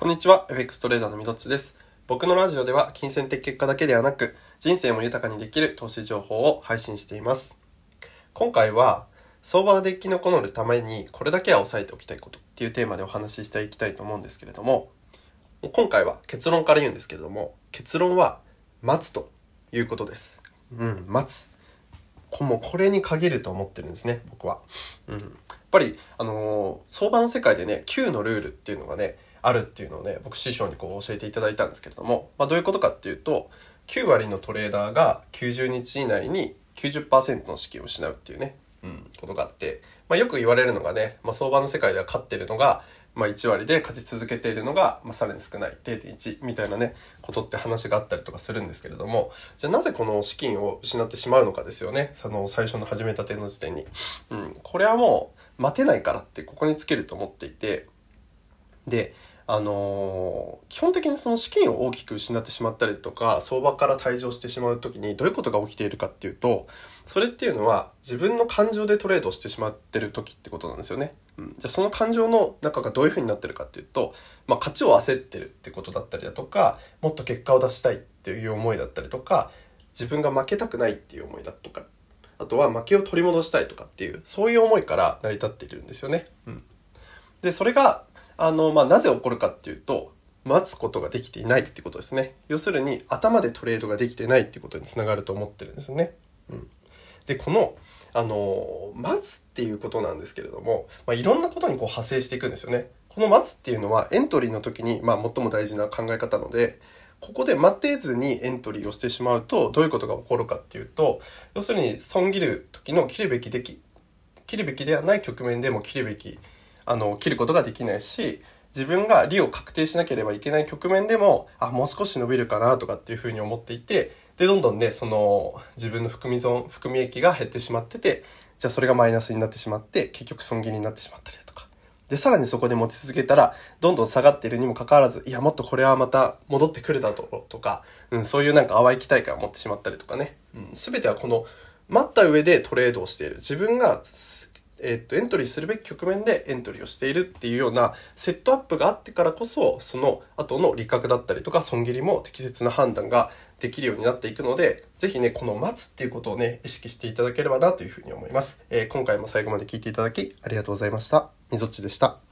こんにちは、FX トレーダーのみどっちです。僕のラジオでは金銭的結果だけではなく、人生も豊かにできる投資情報を配信しています。今回は、相場で生き残るためにこれだけは押さえておきたいことっていうテーマでお話ししていきたいと思うんですけれども、今回は結論から言うんですけれども、結論は待つということです。うん、待つ。もうこれに限ると思ってるんですね、僕は。うん。やっぱり、あのー相場の世界でね、Q のルールっていうのがね、あるっていうのをね、僕師匠にこう教えていただいたんですけれども、まあどういうことかっていうと、9割のトレーダーが90日以内に90%の資金を失うっていうね、うん、ことがあって、まあよく言われるのがね、まあ相場の世界では勝ってるのが、まあ1割で勝ち続けているのが、まあさらに少ない0.1みたいなね、ことって話があったりとかするんですけれども、じゃあなぜこの資金を失ってしまうのかですよね。その最初の始めたての時点に。うん、これはもう待てないからってここにつけると思っていて、で、あの基本的にその資金を大きく失ってしまったりとか相場から退場してしまう時にどういうことが起きているかっていうとそれっていうのは自分の感情でトレードしてしまってる時ってことなんですよね。うん、じゃあその感情の中がどういう風になってるかっていうと、まあ、勝ちを焦ってるってことだったりだとかもっと結果を出したいっていう思いだったりとか自分が負けたくないっていう思いだとかあとは負けを取り戻したいとかっていうそういう思いから成り立っているんですよね。うん、でそれがあの、まあ、なぜ起こるかっていうと待つことができていないってことですね要するに頭でトレードができてないってことにつながると思ってるんですね。うん、でこのあの待つっていうことなんですけれども、まあ、いろんなことにこう派生していくんですよね。この待つっていうのはエントリーの時に、まあ、最も大事な考え方なのでここで待てずにエントリーをしてしまうとどういうことが起こるかっていうと要するに損切る時の切るべきでき切るべきではない局面でも切るべきあの切ることができないし自分が利を確定しなければいけない局面でもあもう少し伸びるかなとかっていうふうに思っていてでどんどんねその自分の含み損含み益が減ってしまっててじゃあそれがマイナスになってしまって結局損切りになってしまったりだとか。でさらにそこで持ち続けたらどんどん下がっているにもかかわらずいやもっとこれはまた戻ってくるだろうとか、うん、そういうなんか淡い期待感を持ってしまったりとかね、うん、全てはこの待った上でトレードをしている。自分がえー、とエントリーするべき局面でエントリーをしているっていうようなセットアップがあってからこそその後の利確だったりとか損切りも適切な判断ができるようになっていくので是非ねこの待つっていうことをね意識していただければなというふうに思います、えー今回も最後まで聞いていただきありがとうございました。みぞっちでした。